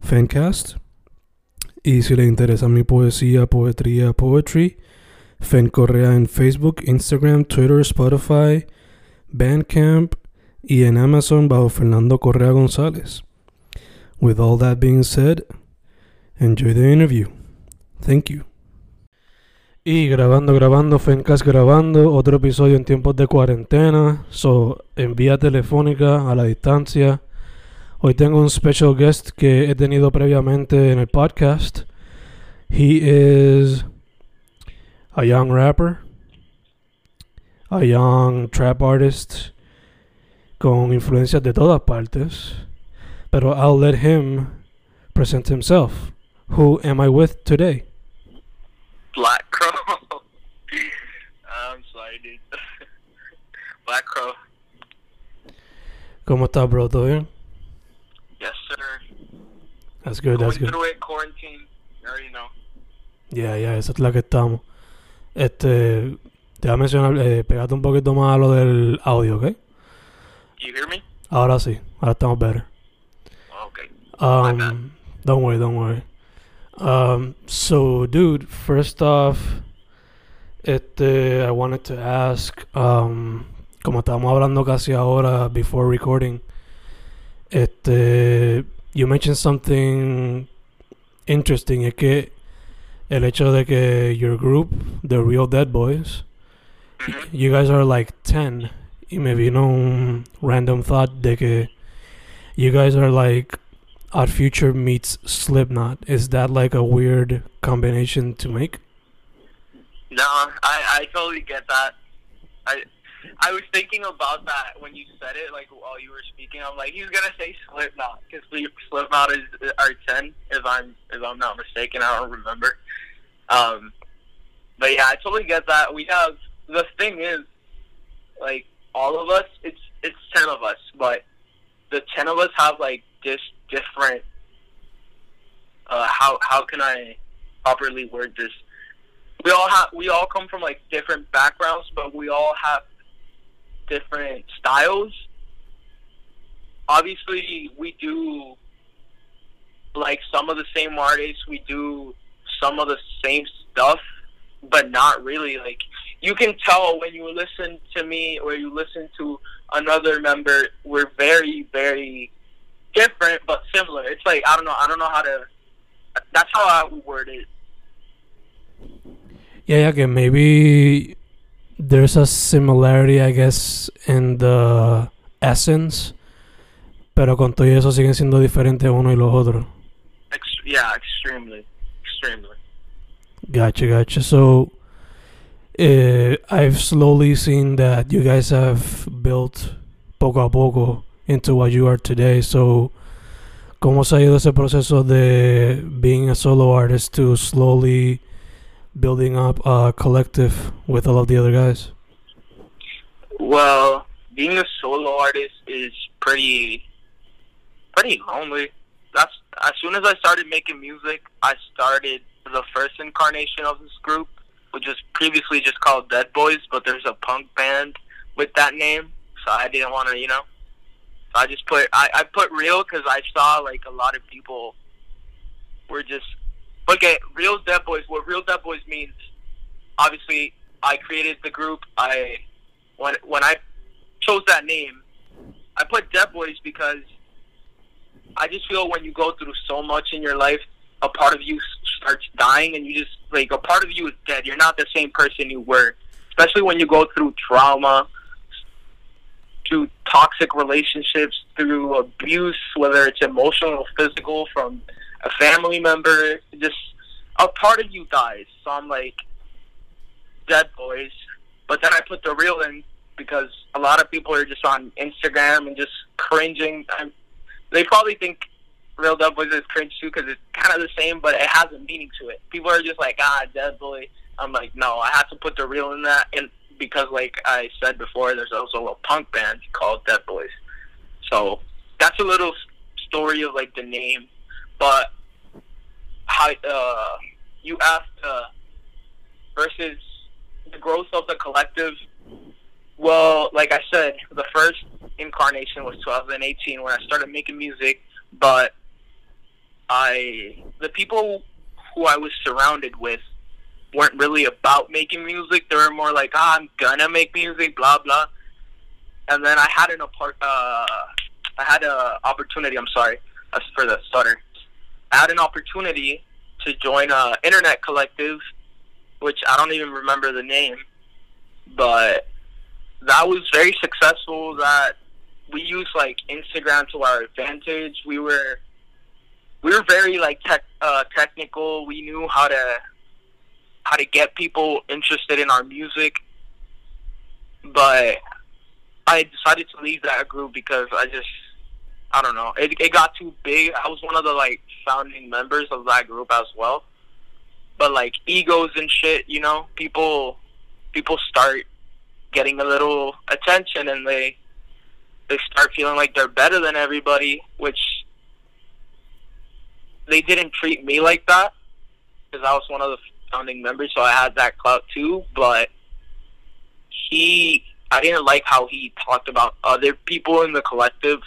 Fancast. Y si le interesa mi poesía, poetría, poetry, Fen Correa en Facebook, Instagram, Twitter, Spotify, Bandcamp y en Amazon bajo Fernando Correa González. With all that being said, enjoy the interview. Thank you. Y grabando, grabando, Fencast grabando, otro episodio en tiempos de cuarentena, so en vía telefónica a la distancia. Hoy tengo un special guest que he tenido previamente en el podcast. He is a young rapper, a young trap artist con influencias de todas partes. Pero I'll let him present himself. Who am I with today? Black Crow. I'm sorry, dude. Black Crow. ¿Cómo estás, bro? ¿Todo bien? That's good, that's good. it, quarantine. You know. Yeah, yeah, esa es la que estamos. Este, te voy a mencionar, eh, pegate un poquito más a lo del audio, ¿ok? You hear me? Ahora sí, ahora estamos better. Okay. My bad. Um, don't worry, don't worry. Um, so, dude, first off, este, I wanted to ask, um, como estábamos hablando casi ahora before recording, este, you mentioned something interesting, es que el hecho de que your group, the Real Dead Boys, Mhm. you guys are like 10 y me vino un random thought de que you guys are like Odd Future meets Slipknot. Is that like a weird combination to make? No, I I totally get that. I I was thinking about that when you said it, like while you were speaking. I'm like, he's gonna say Slipknot because we Slipknot is our ten, if I'm if I'm not mistaken. I don't remember. Um, but yeah, I totally get that. We have the thing is, like all of us, it's it's ten of us, but the ten of us have like just different. Uh, how how can I properly word this? we all have we all come from like different backgrounds, but we all have different styles. Obviously, we do like some of the same artists. We do some of the same stuff, but not really. Like you can tell when you listen to me or you listen to another member, we're very, very different but similar. It's like I don't know. I don't know how to. That's how I would word it. Yeah, yeah, que maybe there's a similarity, I guess, in the essence, pero con todo eso siguen siendo diferentes uno y los otros. Ex- yeah, extremely, extremely. Gotcha, gotcha. So, uh, I've slowly seen that you guys have built poco a poco into what you are today. So, ¿cómo se ha ido ese proceso de being a solo artist to slowly building up a collective with all of the other guys? Well, being a solo artist is pretty, pretty lonely. That's as soon as I started making music, I started the first incarnation of this group, which was previously just called Dead Boys, but there's a punk band with that name, so I didn't want to, you know. So I just put I, I put real because I saw like a lot of people were just okay. Real Dead Boys. What Real Dead Boys means, obviously, I created the group. I when when I chose that name, I put Dead Boys because I just feel when you go through so much in your life, a part of you starts dying, and you just like a part of you is dead. You're not the same person you were, especially when you go through trauma, through toxic relationships, through abuse, whether it's emotional or physical from a family member. Just a part of you dies. So I'm like, dead boys. But then I put the real in because a lot of people are just on Instagram and just cringing. I'm, they probably think Real Dead Boys is cringe too because it's kind of the same, but it has a meaning to it. People are just like, ah, Dead Boy. I'm like, no, I have to put the real in that, and because like I said before, there's also a little punk band called Dead Boys. So that's a little story of like the name, but how uh, you asked uh, versus the growth of the collective. Well, like I said, the first incarnation was 2018 when I started making music, but I the people who I was surrounded with weren't really about making music. They were more like, ah, I'm gonna make music, blah blah. And then I had an apart, uh, I had a opportunity. I'm sorry, for the stutter. Had an opportunity to join a internet collective, which I don't even remember the name, but that was very successful. That we used like Instagram to our advantage. We were we were very like tech uh, technical. We knew how to how to get people interested in our music, but I decided to leave that group because I just I don't know. It it got too big. I was one of the like founding members of that group as well. But like egos and shit, you know, people people start getting a little attention and they they start feeling like they're better than everybody, which they didn't treat me like that because I was one of the founding members, so I had that clout too. But he, I didn't like how he talked about other people in the collective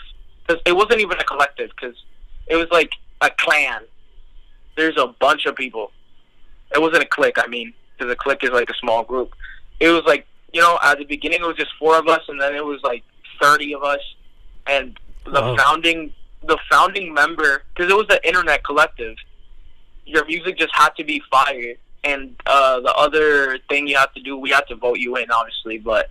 because it wasn't even a collective because it was like a clan. There's a bunch of people. It wasn't a clique. I mean, because a clique is like a small group. It was like you know, at the beginning it was just four of us, and then it was like thirty of us, and the Wow. founding the founding member because it was an internet collective. Your music just had to be fire, and uh, the other thing you have to do, we had to vote you in, obviously, but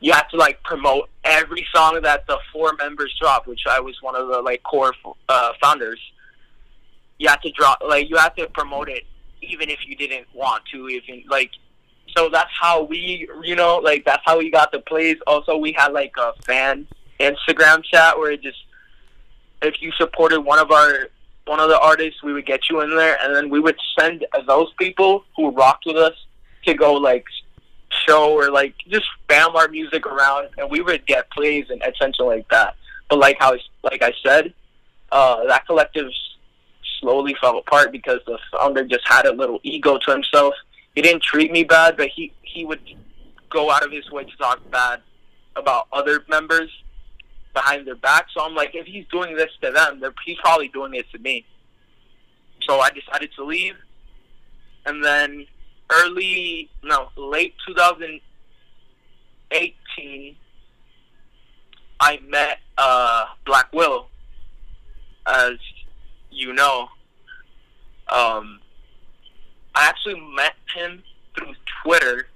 you have to like promote every song that the four members drop, which I was one of the like core uh, founders. You have to drop like you have to promote it, even if you didn't want to. Even like so that's how we you know like that's how we got the plays also we had like a fan instagram chat where it just if you supported one of our one of the artists we would get you in there. And then we would send those people who rocked with us to go like show or like just spam our music around. And we would get plays and attention like that. But like how like i said uh that collective slowly fell apart because the founder just had a little ego to himself he didn't treat me bad, but he he would go out of his way to talk bad about other members behind their back. So I'm like, if he's doing this to them, he's probably doing it to me. So I decided to leave, and then early no late 2018, I met uh, Black Will, as you know. Um, I actually met him through Twitter.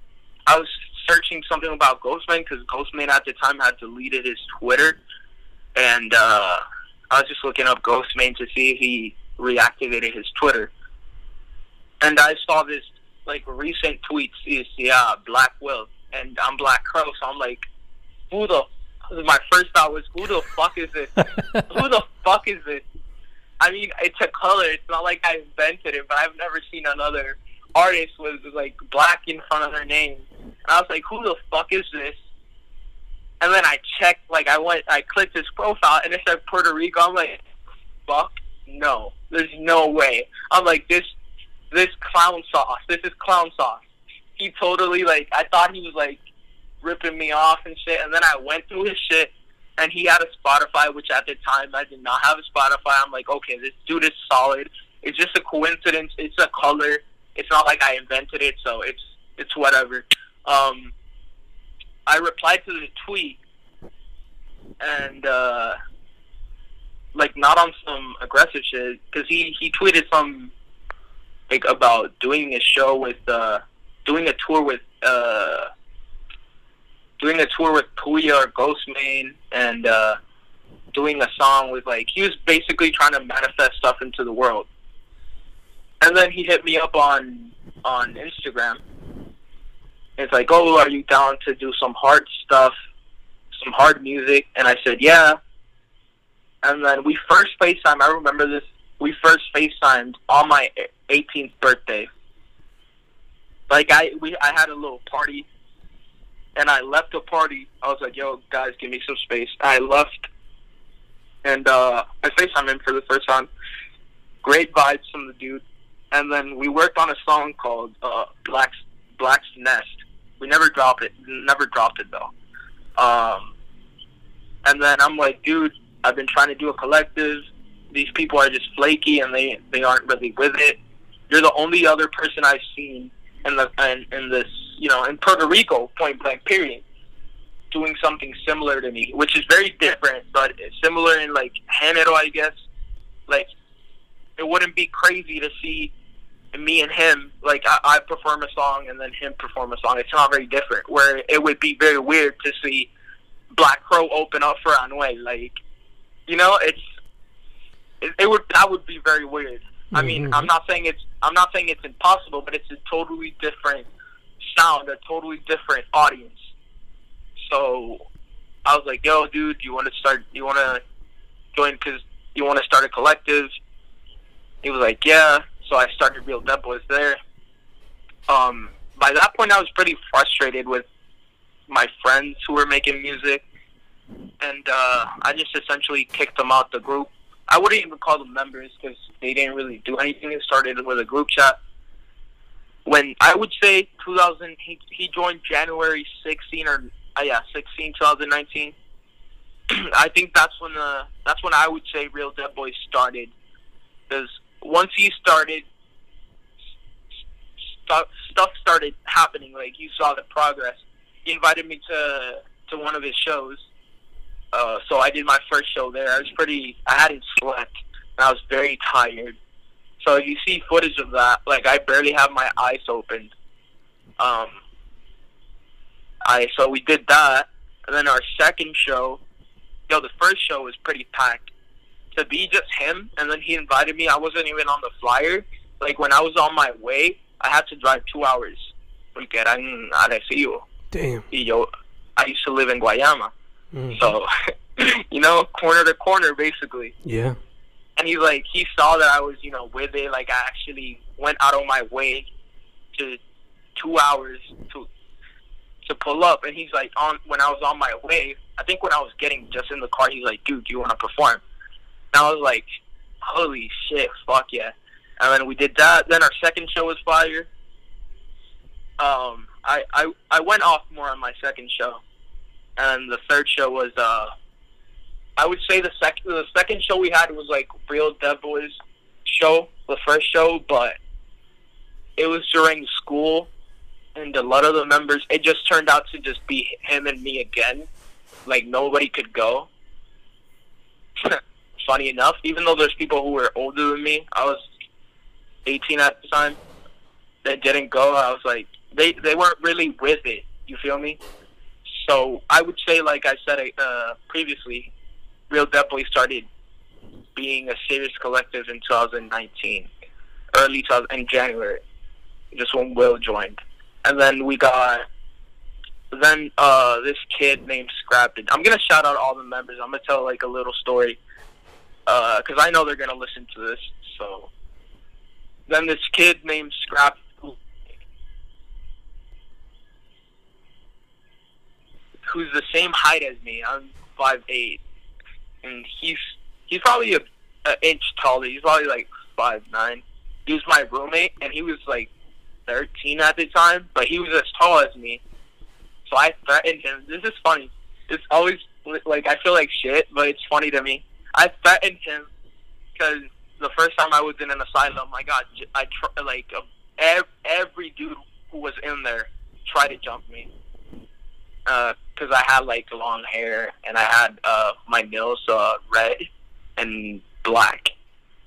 I was searching something about Ghostemane because Ghostemane at the time had deleted his Twitter, and uh, I was just looking up Ghostemane to see if he reactivated his Twitter. And I saw this like recent tweet is yeah Black Will, and I'm Black Crow, so I'm like, who the? My first thought was, who the fuck is this? who the fuck is this? I mean, it's a color. It's not like I invented it, but I've never seen another artist with like black in front of their name. And I was like, who the fuck is this? And then I checked, like I went, I clicked his profile, and it said Puerto Rico. I'm like, fuck no, there's no way. I'm like this, this clown sauce. This is clown sauce. He totally like, I thought he was like ripping me off and shit. And then I went through his shit, and he had a Spotify, which at the time I did not have a Spotify. I'm like, okay, this dude is solid. It's just a coincidence. It's a color. It's not like I invented it, so it's it's whatever. Um, I replied to the tweet, and uh, like not on some aggressive shit because he he tweeted some like about doing a show with uh doing a tour with uh doing a tour with Pouya or Ghostemane and uh doing a song with like he was basically trying to manifest stuff into the world. And then he hit me up on on Instagram. It's like, oh, are you down to do some hard stuff, some hard music? And I said, yeah. And then we first FaceTime. I remember this. We first FaceTimed on my 18th birthday. Like I, we, I had a little party, and I left the party. I was like, "Yo, guys, give me some space." I left, and uh, I FaceTimed him for the first time. Great vibes from the dude, and then we worked on a song called uh, "Black's Black's Nest." We never dropped it. Never dropped it though. Um, and then I'm like, dude, I've been trying to do a collective. These people are just flaky and they they aren't really with it. You're the only other person I've seen in the in, in this you know in Puerto Rico, point blank, period, doing something similar to me, which is very different, but similar in like género, I guess. Like it wouldn't be crazy to see me and him like I, I perform a song and then him perform a song. It's not very different. Where it would be very weird to see Black Crow open up for Anuel. Like you know, it's it, it would that would be very weird. I mean, Mhm. I'm not saying it's I'm not saying it's impossible, but it's a totally different sound, a totally different audience. So I was like, "Yo, dude, you want to start? You want to join? Because you want to start a collective?" He was like, "Yeah." So I started Real Dead Boys there. Um, by that point, I was pretty frustrated with my friends who were making music, and uh, I just essentially kicked them out the group. I wouldn't even call them members because they didn't really do anything. It started with a group chat. When I would say 2000, he, he joined January 16 or uh, yeah 16 2019. I think that's when the that's when I would say Real Dead Boys started. Because once he started, stuff stuff started happening. Like you saw the progress. He invited me to to one of his shows. Uh, so I did my first show there. I was pretty. I hadn't slept. And I was very tired. So you see footage of that. Like I barely have my eyes open. Um. I so we did that, and then our second show. Yo, the first show was pretty packed. To be just him, and then he invited me. I wasn't even on the flyer. Like when I was on my way, I had to drive two hours. Porque eran Arecibo. Damn. Y yo, I used to live in Guayama. Mhm. So, you know, corner to corner, basically. yeah. And he's like, he saw that I was, you know, with it. Like, I actually went out of my way to two hours to to pull up. And he's like, on when I was on my way, I think when I was getting just in the car, he's like, dude, do you want to perform? And I was like, holy shit, fuck yeah. And then we did that. Then our second show was fire. Um, I, I I went off more on my second show, and the third show was uh, I would say the second the second show we had was like Real Dead Boys show, the first show, but it was during school, and a lot of the members. It just turned out to just be him and me again. Like nobody could go. Funny enough, even though there's people who were older than me, I was 18 at the time. That didn't go. I was like, they they weren't really with it. You feel me? So I would say, like I said uh, previously, Real Boy started being a serious collective in 2019, early 2000, in January, just when Will joined, and then we got then uh, this kid named Scrapped. I'm gonna shout out all the members. I'm gonna tell like a little story because I know they're gonna listen to this. So then this kid named Scrap who's the same height as me. I'm five eight, and he's he's probably a, a inch taller. He's probably like five nine. He was my roommate, and he was like thirteen at the time, but he was as tall as me. So I threatened him. This is funny. It's always like I feel like shit, but it's funny to me. I threatened him because the first time I was in an asylum, I got I tr- like uh, ev- every dude who was in there tried to jump me because I had like long hair and I had uh, my nails uh, red, and black.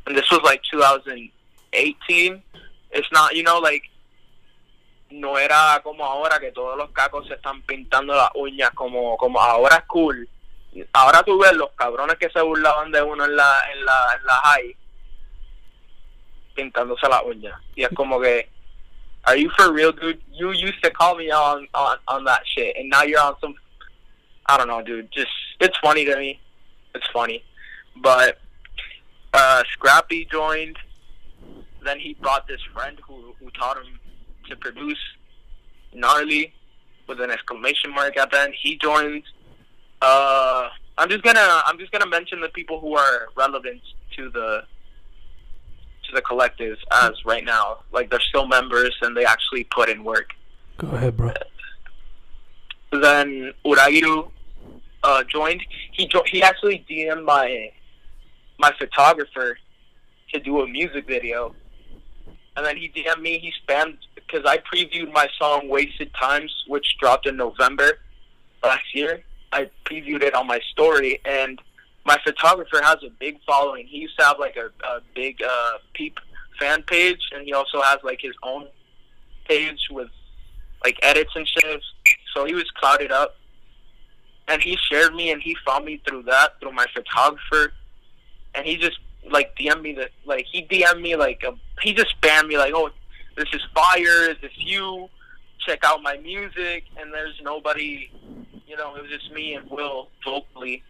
And this was like 2018. It's not, you know, like no era como ahora que todos los cacos se están pintando las uñas como como ahora es cool. Ahora tú ves los cabrones que se burlaban de uno en la en la en la high pintándose las uñas. Y es como que Are you for real, dude? You used to call me on on on that shit, and now you're on some. I don't know, dude. Just it's funny to me. It's funny, but uh, Scrappy joined. Then he brought this friend who who taught him to produce gnarly with an exclamation mark at the end. He joined. Uh, I'm just gonna I'm just gonna mention the people who are relevant to the to the collective as right now. Like they're still members and they actually put in work. Go ahead, bro. Then Uragiru uh, joined. He jo- he actually DM'd my my photographer to do a music video, and then he DM'd me. He spammed because I previewed my song "Wasted Times," which dropped in November last year. I previewed it on my story, and my photographer has a big following. He used to have like a, a big uh, peep fan page, and he also has like his own page with like edits and shit. So he was clouded up, and he shared me, and he found me through that through my photographer, and he just like DM me that like he DM me like a, he just spammed me like oh this is fire, is this you? Check out my music, and there's nobody, you know, it was just me and Will vocally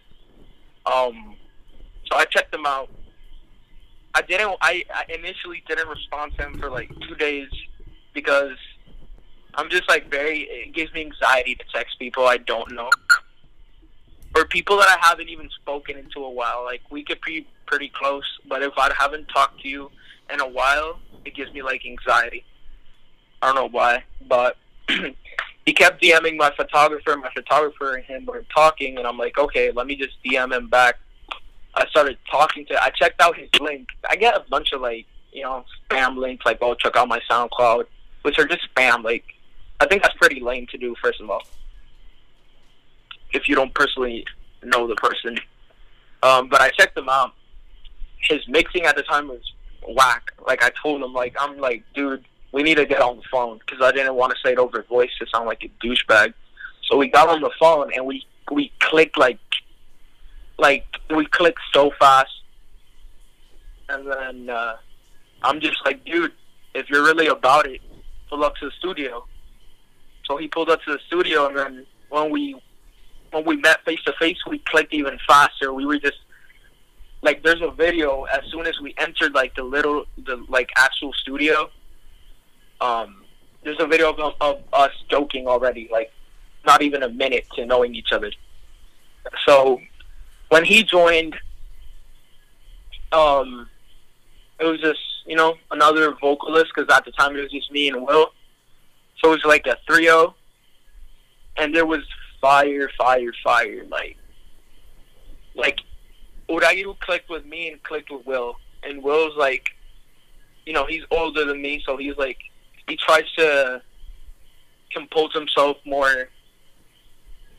um, so I checked him out. I didn't. I, I initially didn't respond to him for like two days because I'm just like very. It gives me anxiety to text people I don't know or people that I haven't even spoken into a while. Like we could be pretty close, but if I haven't talked to you in a while, it gives me like anxiety. I don't know why, but he kept DMing my photographer. My photographer and him were talking, and I'm like, okay, let me just DM him back. I started talking to. I checked out his link. I get a bunch of like, you know, spam links like, oh, check out my SoundCloud, which are just spam. Like, I think that's pretty lame to do. First of all, if you don't personally know the person. Um, but I checked him out. His mixing at the time was whack. Like I told him, like I'm like, dude, we need to get on the phone because I didn't want to say it over voice to sound like a douchebag. So we got on the phone and we we clicked like like we clicked so fast, and then uh, I'm just like, dude, if you're really about it, pull up to the studio. So he pulled up to the studio, and then when we when we met face to face, we clicked even faster. We were just like, there's a video as soon as we entered like the little the like actual studio um, there's a video of, of us joking already, like not even a minute to knowing each other. So when he joined, um, it was just you know another vocalist because at the time it was just me and Will. So it was like a trio, and there was fire, fire, fire. Like, like Uragiru clicked with me and clicked with Will, and Will's like, you know, he's older than me, so he's like he tries to compose himself more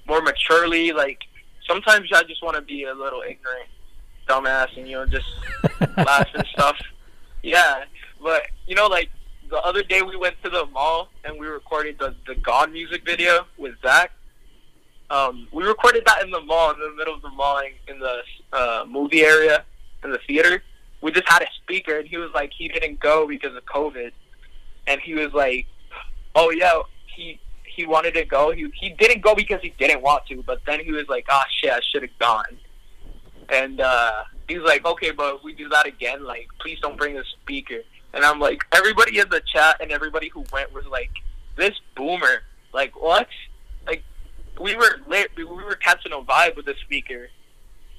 more maturely. Like sometimes I just want to be a little ignorant, dumbass, and you know just laugh and stuff. Yeah, but you know, like the other day we went to the mall and we recorded the the God music video with Zach. Um, we recorded that in the mall, in the middle of the mall, in, in the uh, movie area, in the theater. We just had a speaker, and he was like, he didn't go because of COVID and he was like, "Oh yeah, he he wanted to go. He he didn't go because he didn't want to, but then he was like, "Ah, oh, shit, I should have gone." And uh, he was like, "Okay, but if we do that again, like, please don't bring the speaker." And I'm like, everybody in the chat and everybody who went was like, "This boomer, like, what?" Like, we were lit. We were catching a vibe with the speaker.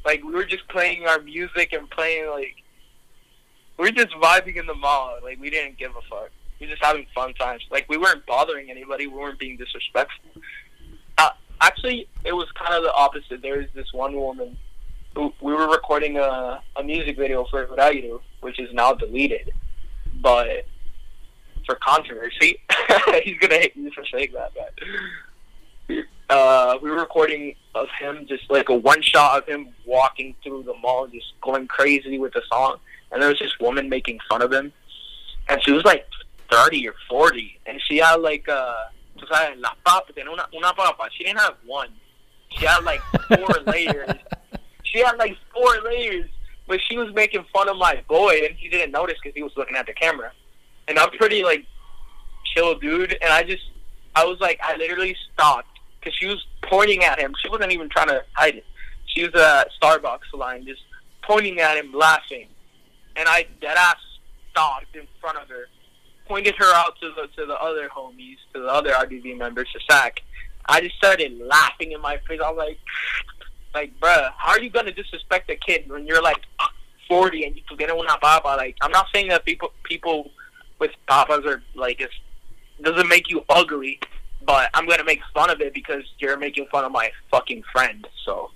Like, we were just playing our music and playing like. We were just vibing in the mall. Like, we didn't give a fuck. We were just having fun times. Like we weren't bothering anybody. We weren't being disrespectful. Uh, actually, it was kind of the opposite. There was this one woman who we were recording a, a music video for Rairu, which is now deleted, but for controversy, he's gonna hate me for saying that. But uh, we were recording of him just like a one shot of him walking through the mall, just going crazy with the song. And there was this woman making fun of him, and she was like thirty or forty, and she had like uh, tú sabes, la papa, tenía una una papa. She didn't have one. She had like four layers. She had like four layers, but she was making fun of my boy, and he didn't notice because he was looking at the camera. And I'm pretty like chill dude, and I just I was like I literally stopped because she was pointing at him. She wasn't even trying to hide it. She was a Starbucks line, just pointing at him, laughing. And I dead ass stopped in front of her, pointed her out to the to the other homies, to the other RDB members, to Sack. I just started laughing in my face. I was like, like, bruh, how are you gonna disrespect a kid when you're like 40 and you get una papa? Like, I'm not saying that people people with papas are like it doesn't make you ugly, but I'm gonna make fun of it because you're making fun of my fucking friend. So,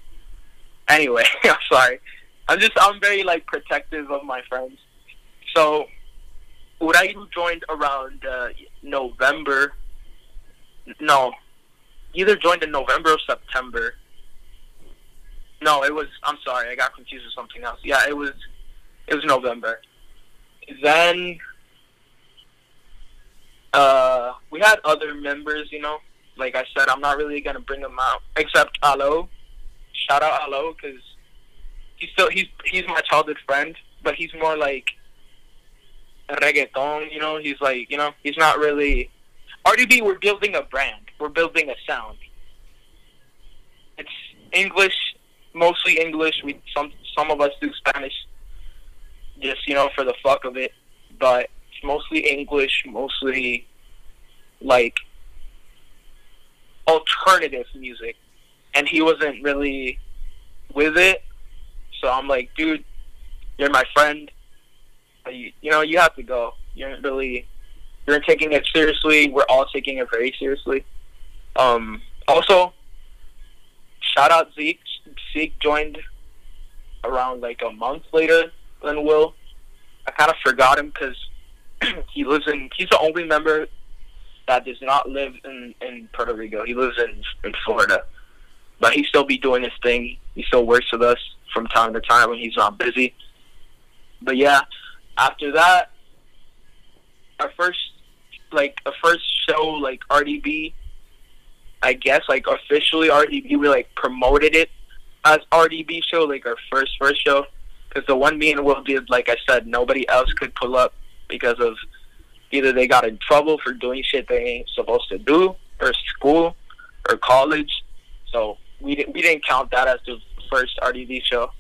anyway, I'm sorry. I'm just I'm very like protective of my friends. So, Urairu joined around uh, November. No, either joined in November or September. No, it was. I'm sorry, I got confused with something else. Yeah, it was. It was November. Then, uh, we had other members. You know, like I said, I'm not really gonna bring them out except Alo. Shout out Alo because he's still he's he's my childhood friend, but he's more like reggaeton. You know, he's like you know he's not really RDB. We're building a brand. We're building a sound. It's English, mostly English. We some some of us do Spanish, just you know for the fuck of it, but it's mostly English, mostly like alternative music, and he wasn't really with it. So I'm like, dude, you're my friend. You, you know, you have to go. You're really, you're taking it seriously. We're all taking it very seriously. Um, also, shout out Zeke. Zeke joined around like a month later than Will. I kind of forgot him because he lives in. He's the only member that does not live in in Puerto Rico. He lives in in Florida, but he still be doing his thing. He still works with us from time to time when he's not busy. But yeah, after that, our first like a first show like RDB, I guess like officially RDB we like promoted it as RDB show like our first first show because the one me and Will did like I said nobody else could pull up because of either they got in trouble for doing shit they ain't supposed to do or school or college so we didn't we didn't count that as the first RDB show.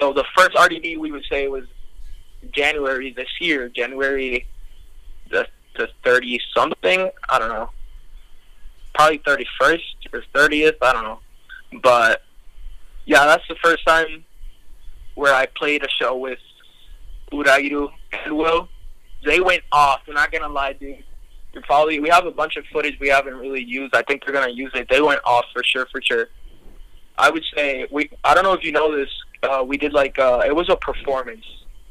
So the first RDB we would say was January this year, January the the thirty something. I don't know, probably thirty first or thirtieth. I don't know, but yeah, that's the first time where I played a show with Urairu and Will. They went off. I'm not gonna lie, dude. You're probably we have a bunch of footage we haven't really used. I think they're gonna use it. They went off for sure, for sure. I would say we. I don't know if you know this. Uh, we did like uh, it was a performance,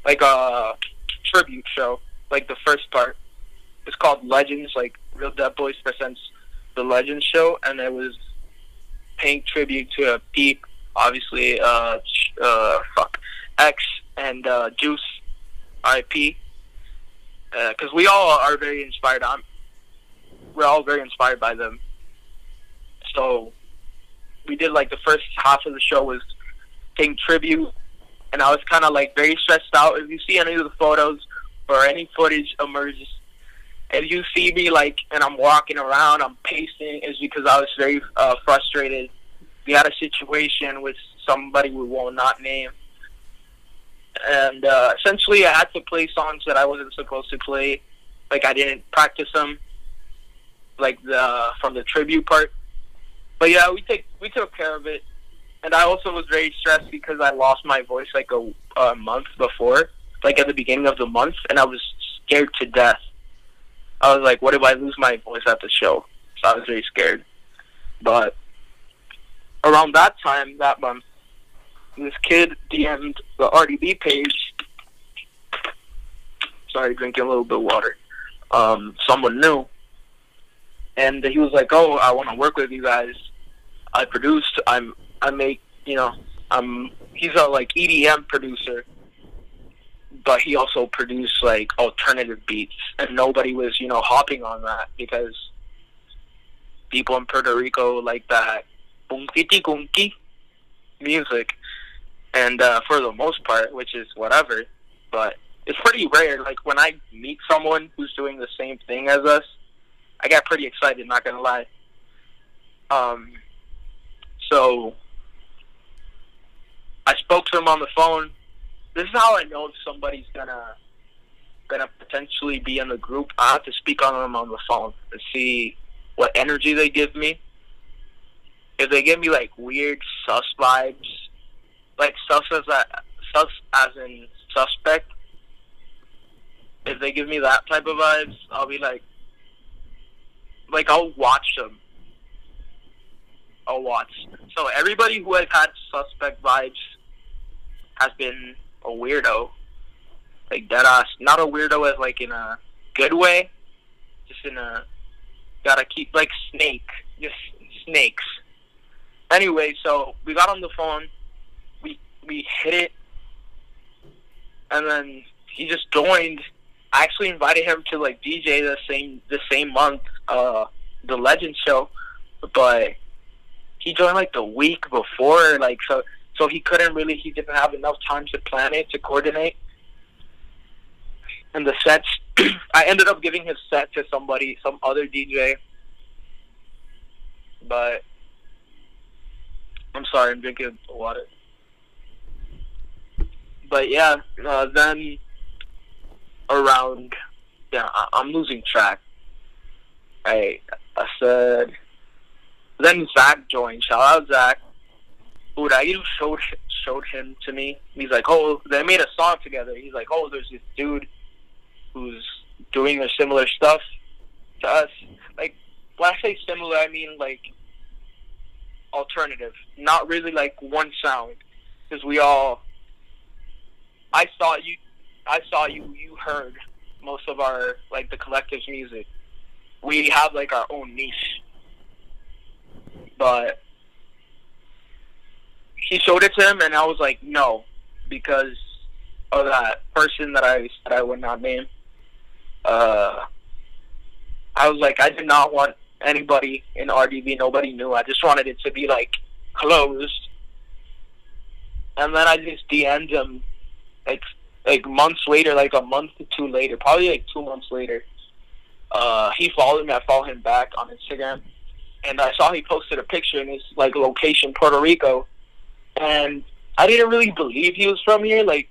like a tribute show. Like the first part, it's called Legends. Like Real Dead Boys presents the Legends show, and it was paying tribute to a Peep, obviously, uh, uh, fuck, X and uh, Juice, IP. Because we all are very inspired. I'm, we're all very inspired by them. So we did like the first half of the show was paying tribute, and I was kind of like very stressed out. If you see any of the photos or any footage emerges, if you see me like and I'm walking around, I'm pacing, is because I was very uh, frustrated. We had a situation with somebody we will not name, and uh, essentially I had to play songs that I wasn't supposed to play. Like I didn't practice them, like the from the tribute part but yeah, we take we took care of it, and I also was very stressed because I lost my voice like a, a month before, like at the beginning of the month, and I was scared to death. I was like, "What if I lose my voice at the show?" So I was very scared. But around that time, that month, this kid DM'd the RDB page. Sorry, drinking a little bit of water. Um, someone new, and he was like, "Oh, I want to work with you guys. I produced. I'm. I make. You know, I'm. He's a like EDM producer, but he also produced like alternative beats, and nobody was you know hopping on that because people in Puerto Rico like that bunkiti gunki music, and uh, for the most part, which is whatever, but it's pretty rare. Like when I meet someone who's doing the same thing as us, I got pretty excited. Not gonna lie. Um, so I spoke to him on the phone. This is how I know if somebody's gonna gonna potentially be in the group. I have to speak on them on the phone and see what energy they give me. If they give me like weird sus vibes, like sus as a, sus as in suspect, if they give me that type of vibes, I'll be like, like I'll watch them. I'll watch. So everybody who has had suspect vibes has been a weirdo. Like dead ass. Not a weirdo as like in a good way. Just in a gotta keep like snake. Just snakes. Anyway, so we got on the phone. We we hit it, and then he just joined I actually invited him to like DJ the same the same month, uh, the Legend show, but he joined like the week before, like so so he couldn't really he didn't have enough time to plan it to coordinate. And the sets, I ended up giving his set to somebody, some other DJ. But I'm sorry, I'm drinking water. But yeah, uh, then around. Yeah, I, I'm losing track. I I said. Then Zach joined. Shout out Zach. Urairu showed showed him to me. He's like, oh, they made a song together. He's like, oh, there's this dude who's doing a similar stuff to us. Like, when I say similar, I mean like alternative, not really like one sound, because we all. I saw you I saw you you heard most of our like the collective's music. We have like our own niche. But he showed it to him and I was like, no, because of that person that I said I would not name. Uh I was like I did not want anybody in RDB, nobody knew. I just wanted it to be like closed. And then I just DM'd him like like months later, like a month or two later, probably like two months later, uh, he followed me. I followed him back on Instagram, and I saw he posted a picture in his like location, Puerto Rico, and I didn't really believe he was from here, like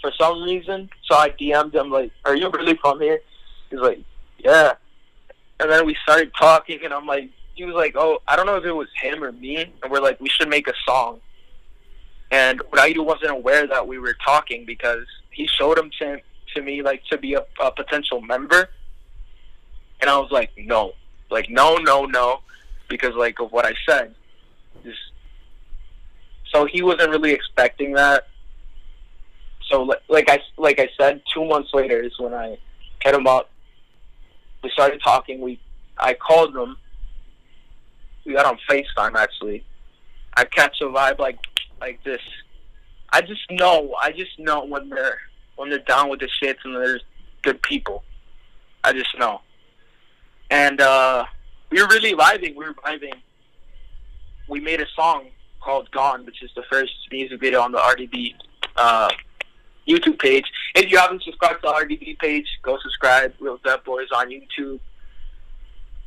for some reason. So I DM'd him like, "Are you really from here?" He's like, "Yeah," and then we started talking, and I'm like, he was like, "Oh, I don't know if it was him or me," and we're like, "We should make a song." And Raidu wasn't aware that we were talking because he showed him to to me like to be a, a potential member, and I was like, no, like no, no, no, because like of what I said. Just so he wasn't really expecting that. So like I like I said, two months later is when I hit him up. We started talking. We I called him. We got on Facetime actually. I catch a vibe like like this I just know. I just know when they're when they're down with the shits and they're good people. I just know. And uh, we were really vibing. We were vibing. We made a song called "Gone," which is the first music video on the RDB uh, YouTube page. If you haven't subscribed to the RDB page, go subscribe. Real Dead Boys on YouTube.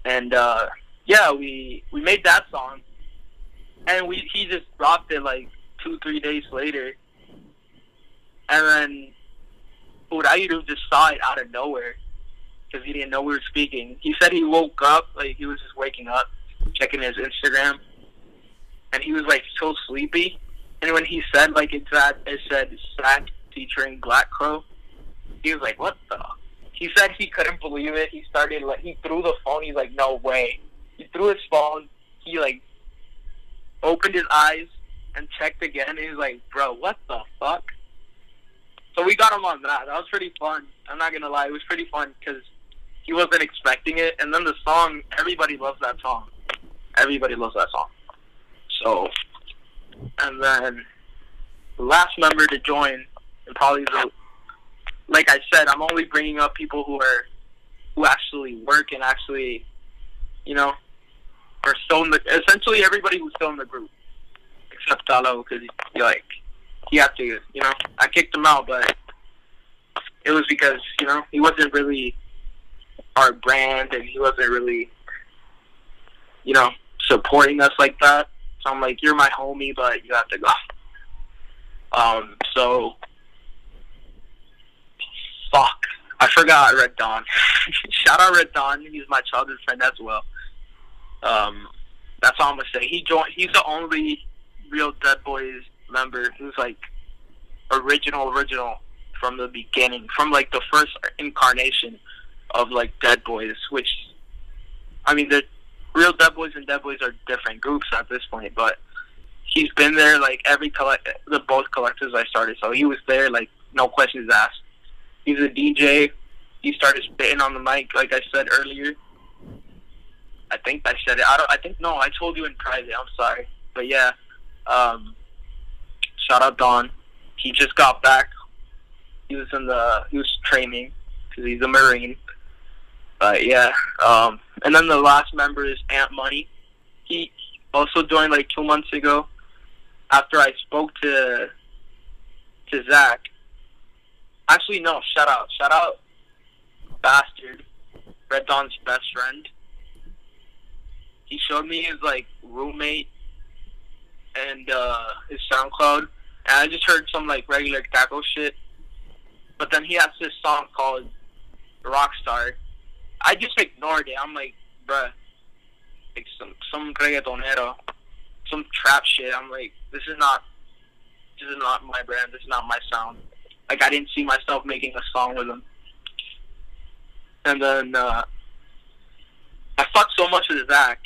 And uh, yeah, we we made that song, and we he just dropped it like two, three days later. And then Urairu just saw it out of nowhere because he didn't know we were speaking. He said he woke up, like he was just waking up, checking his Instagram, and he was like so sleepy. And when he said like it's that it said Sack featuring Black Crow, he was like, "What the?" He said he couldn't believe it. He started like he threw the phone. He's like, "No way!" He threw his phone. He like opened his eyes and checked again. He's like, bro, what the fuck? So we got him on that. That was pretty fun. I'm not gonna lie, it was pretty fun because he wasn't expecting it, and then the song, everybody loves that song. Everybody loves that song. So, and then the last member to join, and probably the, like I said, I'm only bringing up people who are, who actually work and actually, you know, are still in the, essentially everybody who's still in the group, except Talo, because like, he had to, you know, I kicked him out, but it was because, you know, he wasn't really our brand and he wasn't really, you know, supporting us like that. So I'm like, you're my homie, but you have to go. Um, so, fuck. I forgot Red Dawn. Shout out Red Dawn. He's my childhood friend as well. Um, that's all I'm gonna say. He joined. He's the only real Dead Boys member who's like original, original from the beginning, from like the first incarnation of like Dead Boys. Which, I mean, the real Dead Boys and Dead Boys are different groups at this point, but he's been there like every collect the both collectives I started. So he was there like no questions asked. He's a DJ. He started spitting on the mic, like I said earlier. I think I said it. I don't. I think no. I told you in private. I'm sorry, but yeah. Um, shout out Don. He just got back. He was in the. He was training because he's a Marine. But yeah. Um, and then the last member is Ant Money. He also joined like two months ago. After I spoke to to Zach. Actually, no. Shout out. Shout out. Bastard. Red Dawn's best friend he showed me his like roommate and uh his SoundCloud, and I just heard some like regular taco shit. But then he has this song called Rockstar. I just ignored it. I'm like, bruh, like some some reggaetonero, some trap shit. I'm like, this is not, this is not my brand. This is not my sound. Like I didn't see myself making a song with him. And then uh, I fucked so much with Zach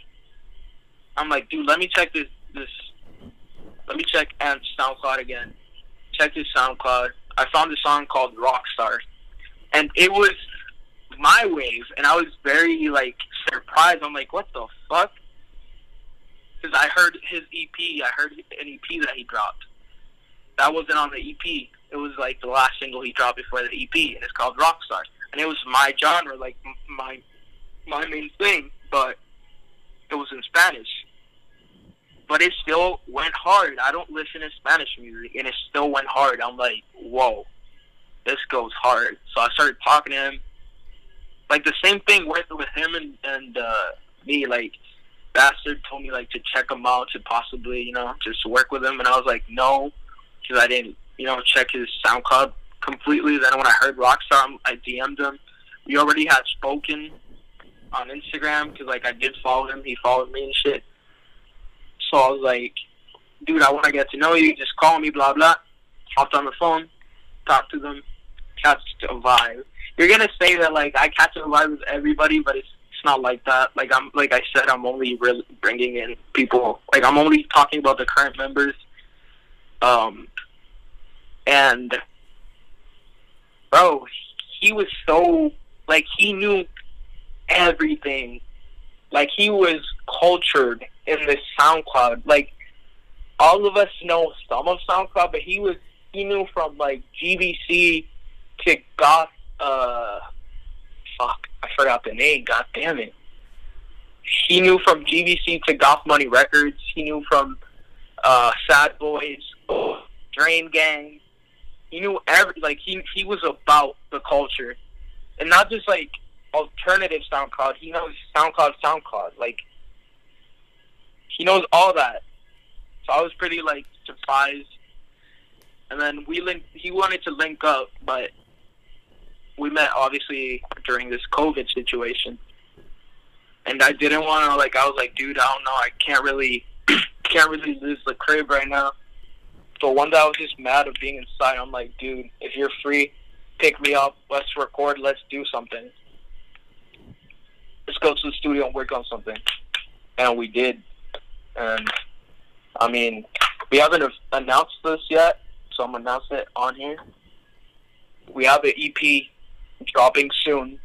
I'm like, dude, let me check this this. Let me check Ant's SoundCloud again. Check his SoundCloud. I found a song called Rockstar, and it was my wave, and I was very like surprised. I'm like, what the fuck? Because I heard his EP. I heard an EP that he dropped. That wasn't on the EP. It was like the last single he dropped before the EP, and it's called Rockstar. And it was my genre, like my my main thing, but it was in Spanish but it still went hard. I don't listen to Spanish music, and it still went hard. I'm like, whoa, this goes hard. So I started talking to him. Like the same thing with with him and and uh, me. Like, bastard told me like to check him out to possibly you know just work with him, and I was like, no, because I didn't you know check his SoundCloud completely. Then when I heard Rockstar, I DM'd him. We already had spoken on Instagram because like I did follow him. He followed me and shit. So I was like, dude, I want to get to know you. Just call me, blah, blah. Hopped on the phone, talked to them, catch a vibe. You're to say that, like, I catch a vibe with everybody, but it's, it's not like that. Like, I'm, like I said, I'm only really bringing in people. Like, I'm only talking about the current members. Um, and, bro, he was so, like, he knew everything. Like, he was cultured in the SoundCloud. Like all of us know some of SoundCloud, but he was he knew from like GBC to Goth. Uh, fuck, I forgot the name. God damn it. He knew from GBC to Goth Money Records. He knew from uh, Sad Boys, Drain Gang. He knew every like he he was about the culture, and not just like alternative SoundCloud. He knows SoundCloud, SoundCloud. Like he knows all that. So I was pretty like surprised. And then we linked. He wanted to link up, but we met obviously during this COVID situation. And I didn't want to like. I was like, dude, I don't know. I can't really, can't really lose the crib right now. So one day I was just mad of being inside. I'm like, dude, if you're free, pick me up. Let's record. Let's do something. Let's go to the studio and work on something. And we did. And I mean, we haven't announced this yet, so I'm announcing it on here. We have an EP dropping soon.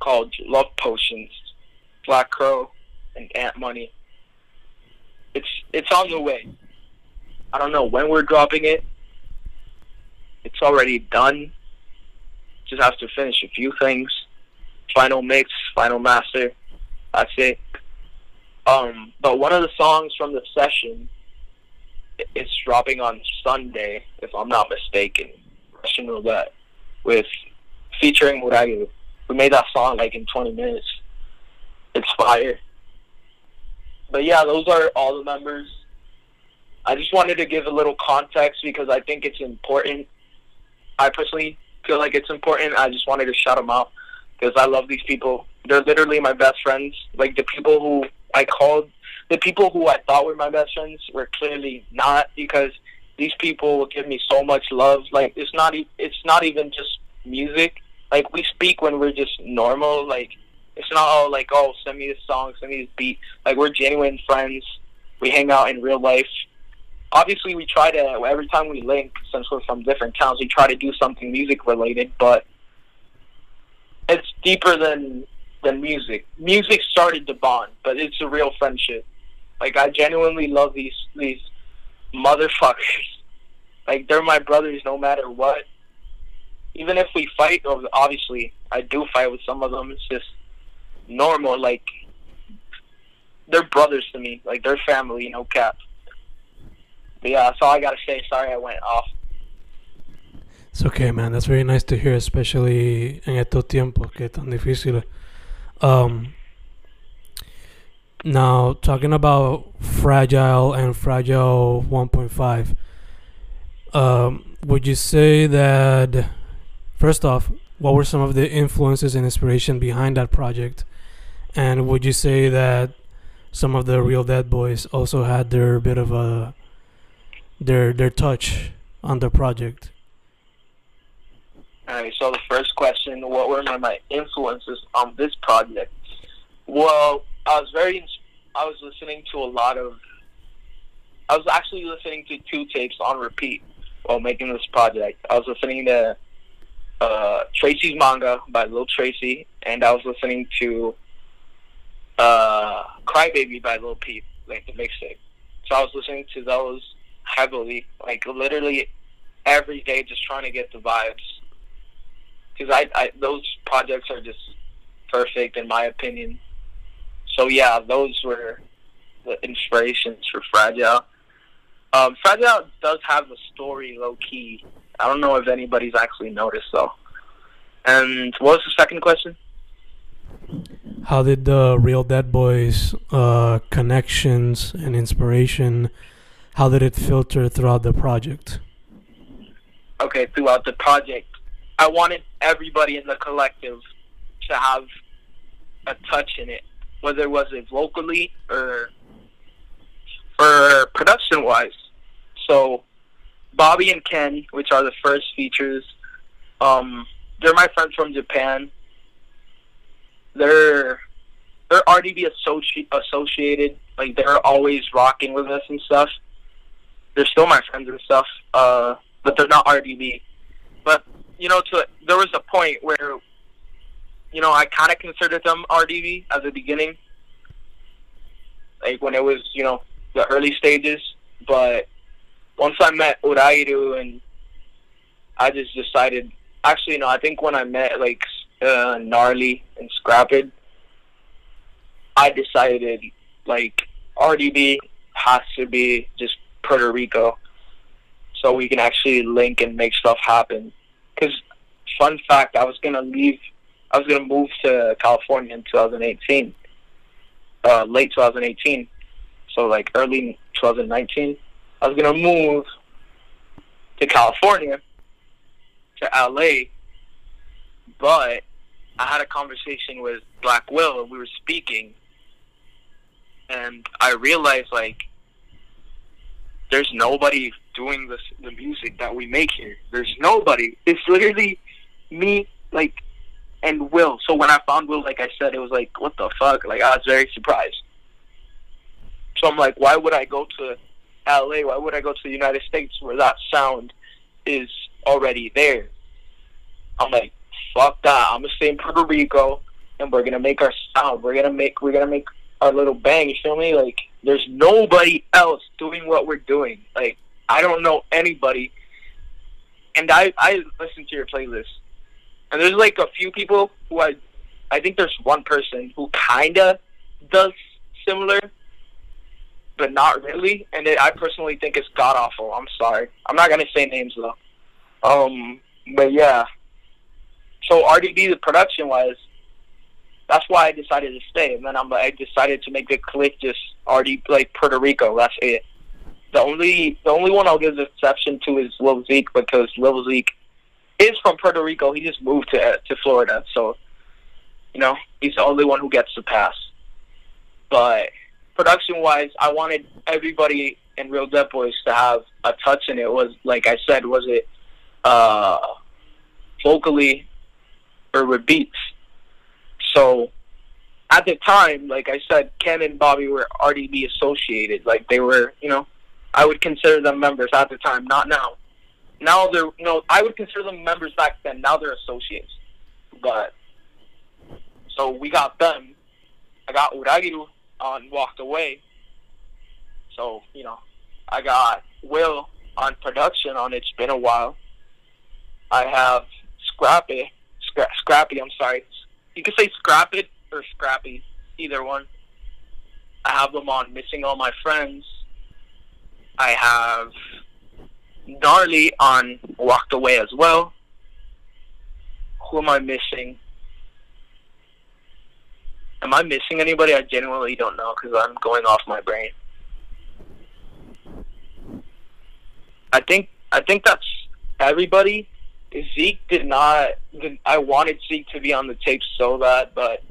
called Love Potions, Black Crow, and Ant Money. It's it's on the way. I don't know when we're dropping it. It's already done. Just have to finish a few things. Final mix, final master. That's it. Um, but one of the songs from the session, it's dropping on Sunday, if I'm not mistaken. Russian Roulette, with featuring Murayu. We made that song like in 20 minutes. It's fire. But yeah, those are all the members. I just wanted to give a little context because I think it's important. I personally feel like it's important. I just wanted to shout them out because I love these people. They're literally my best friends. Like the people who I called, the people who I thought were my best friends were clearly not because these people will give me so much love. Like it's not, it's not even just music. Like we speak when we're just normal. Like it's not all like oh send me this song, send me this beat. Like we're genuine friends. We hang out in real life. Obviously, we try to every time we link, since we're from different towns, we try to do something music related. But it's deeper than than music. Music started the bond, but it's a real friendship. Like I genuinely love these these motherfuckers. Like they're my brothers no matter what. Even if we fight, obviously I do fight with some of them. It's just normal. Like they're brothers to me. Like they're family. No cap. But yeah, that's all I gotta say. Sorry I went off. It's okay, man. That's very nice to hear, especially en estos tiempos que tan difícil. Um, now, talking about Fragile and Fragile 1.5, um, would you say that, first off, what were some of the influences and inspiration behind that project? And would you say that some of the Real Dead Boys also had their bit of a their their touch on the project? All right. So the first question: What were my, my influences on this project? Well, I was very. I was listening to a lot of. I was actually listening to two tapes on repeat while making this project. I was listening to uh, Tracy's manga by Lil Tracy, and I was listening to uh, Crybaby by Lil Peep, like the mixtape. So I was listening to those heavily, like literally every day, just trying to get the vibes. Because I, I, those projects are just perfect in my opinion. So yeah, those were the inspirations for Fragile. Um, Fragile does have a story, low key. I don't know if anybody's actually noticed though. And what was the second question? How did the Real Dead Boys uh, connections and inspiration? How did it filter throughout the project? okay, throughout the project, I wanted everybody in the collective to have a touch in it, whether it was it vocally or or production wise. So Bobby and Ken, which are the first features, um, they're my friends from Japan. They're they're RDB associ- associated, like they're always rocking with us and stuff. They're still my friends and stuff. Uh but they're not RDB. But you know, to there was a point where you know I kind of considered them RDB at the beginning, like when it was you know the early stages. But once I met Urairu and I just decided. Actually, no. I think when I met like uh, Gnarly and Scrapped, I decided like RDB has to be just Puerto Rico so we can actually link and make stuff happen. Because, fun fact, I was gonna leave. I was gonna move to California in 2018, uh, late 2018, so like early 2019. I was gonna move to California, to LA, but I had a conversation with Black Will, and we were speaking, and I realized like there's nobody doing this the music that we make here. There's nobody. It's literally me, like, and Will. So when I found Will, like I said, it was like, what the fuck? Like I was very surprised. So I'm like, why would I go to LA? Why would I go to the United States where that sound is already there? I'm like, fuck that. I'm gonna stay in Puerto Rico. and we're gonna make our sound. We're gonna make we're gonna make our little bang. You feel me? Like there's nobody else doing what we're doing. Like I don't know anybody. And I I listen to your playlist, and there's like a few people who I I think there's one person who kinda does similar, but not really. And it, I personally think it's god awful. I'm sorry. I'm not gonna say names though. Um, but yeah. So RDB, the production wise, that's why I decided to stay. And then I'm I decided to make the click just already like Puerto Rico. That's it. The only the only one I'll give the exception to is Lil Zeke because Lil Zeke is from Puerto Rico. He just moved to to Florida, so you know he's the only one who gets the pass. But production wise, I wanted everybody in Real Dead Boys to have a touch in it. Was like I said, was it uh, vocally or with beats? So at the time, like I said, Ken and Bobby were RDB associated. Like they were, you know, I would consider them members at the time, not now. Now they're, you know, I would consider them members back then. Now they're associates. But so we got them. I got Uragiru on Walked Away. So you know, I got Will on production on It's Been a While. I have Scrappy, Scra- Scrappy. I'm sorry, you can say Scrap It or Scrappy, either one. I have them on Missing All My Friends. I have Gnarly on Walked Away as well. Who am I missing? Am I missing anybody? I genuinely don't know because I'm going off my brain. I think I think that's everybody. Zeke did not. I wanted Zeke to be on the tape so bad, but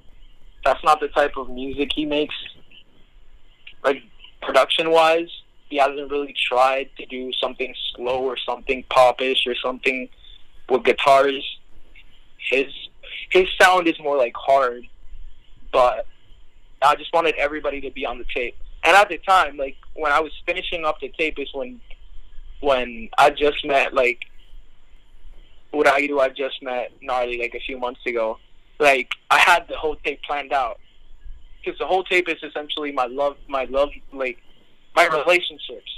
that's not the type of music he makes. Like production wise, he hasn't really tried to do something slow or something popish or something with guitars. His his sound is more like hard, but I just wanted everybody to be on the tape. And at the time, like when I was finishing up the tape, is when when I just met like what I just met Gnarly like a few months ago. Like I had the whole tape planned out because the whole tape is essentially my love, my love, like my relationships,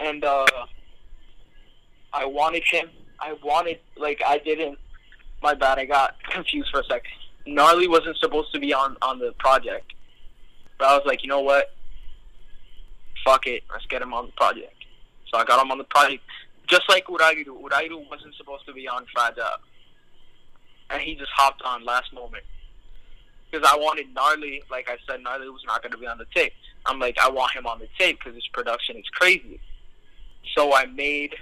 and uh, I wanted him. I wanted like I didn't. My bad. I got confused for a sec. Gnarly wasn't supposed to be on on the project, but I was like, you know what? Fuck it. Let's get him on the project. So I got him on the project just like Urairu. Urairu wasn't supposed to be on Fragile. And he just hopped on last moment. Because I wanted Gnarly, like I said, Gnarly was not going to be on the tape. I'm like, I want him on the tape because his production is crazy. So I made,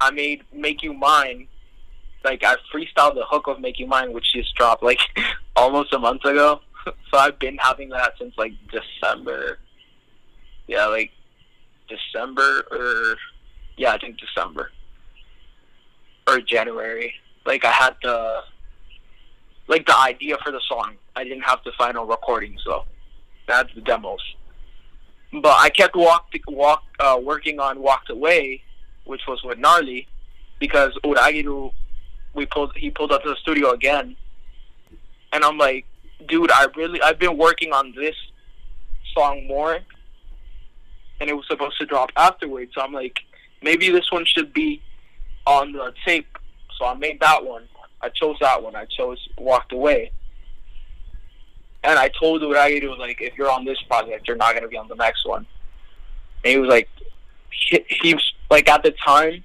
I made Make You Mine. Like I freestyled the hook of Make You Mine, which just dropped like almost a month ago. so I've been having that since like December. Yeah, like December or yeah, I think December or January. Like I had the like the idea for the song. I didn't have the final recording, so that's the demos. But I kept walk walk uh, working on Walked Away, which was with Gnarly, because Uragiru we pulled he pulled up to the studio again, and I'm like, dude, I really I've been working on this song more, and it was supposed to drop afterwards. So I'm like, maybe this one should be on the tape. So I made that one. I chose that one. I chose Walked Away. And I told Uragiru, like, if you're on this project, you're not going to be on the next one. And he was like, he, he's, like, at the time,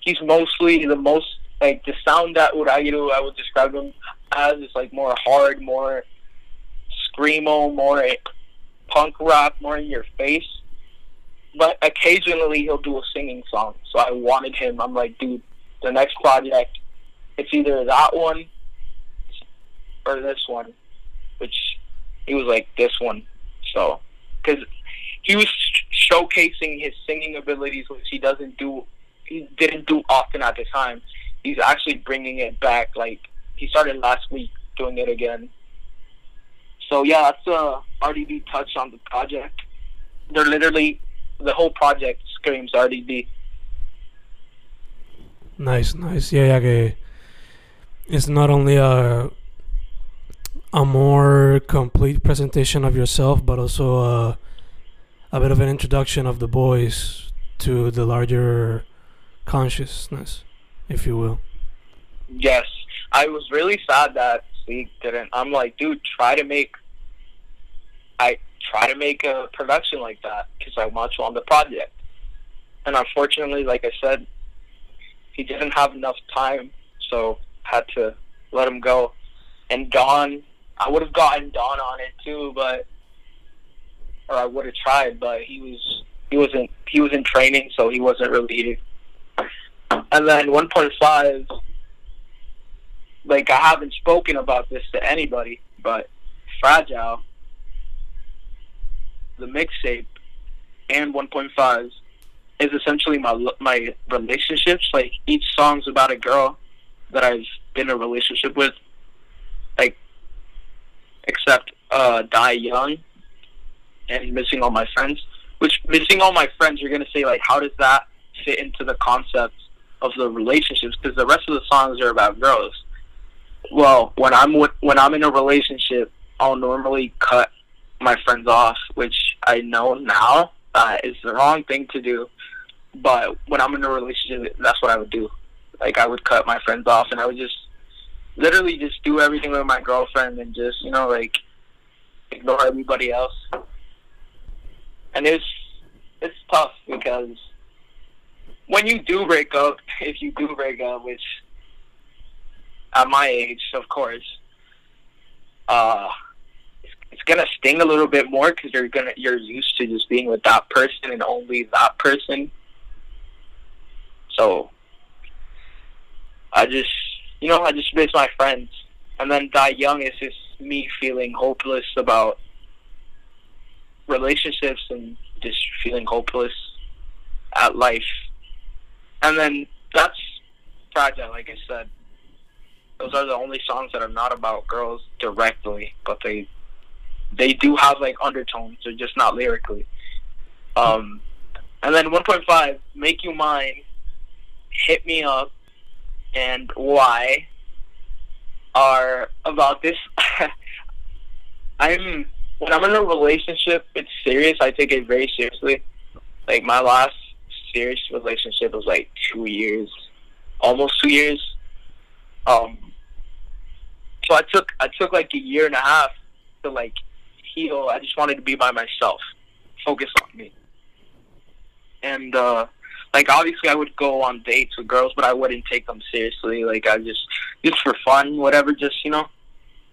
he's mostly the most, like, the sound that Uragiru, I would describe him as, is, like, more hard, more screamo, more punk rock, more in your face but occasionally he'll do a singing song. So I wanted him. I'm like, dude, the next project, it's either that one or this one. Which he was like, this one. So, because he was showcasing his singing abilities, which he doesn't do, he didn't do often at the time. He's actually bringing it back. Like he started last week doing it again. So yeah, that's a RDB touch on the project. They're literally the whole project screams RDB. Nice, nice. Yeah, yeah, it's not only a a more complete presentation of yourself, but also uh, a bit of an introduction of the boys to the larger consciousness, if you will. Yes, I was really sad that Sleek didn't. I'm like, dude, try to make. I try to make a production like that because I want you on the project. And unfortunately, like I said, he didn't have enough time, so had to let him go. And Don, I would have gotten Don on it too, but or I would have tried, but he was he wasn't he was in training, so he wasn't really. And then 1.5, like I haven't spoken about this to anybody, but Fragile, the mixtape, and 1.5 is essentially my my relationships. Like each song's about a girl that I've been in a relationship with, like except uh, Die Young and Missing All My Friends. Which Missing All My Friends, you're gonna say like, how does that fit into the concept of the relationships? Because the rest of the songs are about girls. Well, when I'm with, when I'm in a relationship, I'll normally cut my friends off, which I know now uh, is the wrong thing to do. But when I'm in a relationship, that's what I would do. Like I would cut my friends off, and I would just literally just do everything with my girlfriend, and just you know like ignore everybody else. And it's it's tough because when you do break up, if you do break up, which at my age, of course, uh, it's, it's gonna sting a little bit more because you're gonna you're used to just being with that person and only that person. So I just, you know, I just miss my friends. And then Die Young is just me feeling hopeless about relationships and just feeling hopeless at life. And then that's Fragile, like I said. Those are the only songs that are not about girls directly, but they they do have like undertones, they're just not lyrically. Um, and then 1.5, Make You Mine, Hit Me Up, and Why are about this. I'm when I'm in a relationship, it's serious. I take it very seriously. Like my last serious relationship was like two years, almost two years. Um, so I took I took like a year and a half to like heal. I just wanted to be by myself, focus on me, and uh, like obviously I would go on dates with girls, but I wouldn't take them seriously. Like I just just for fun, whatever. Just you know,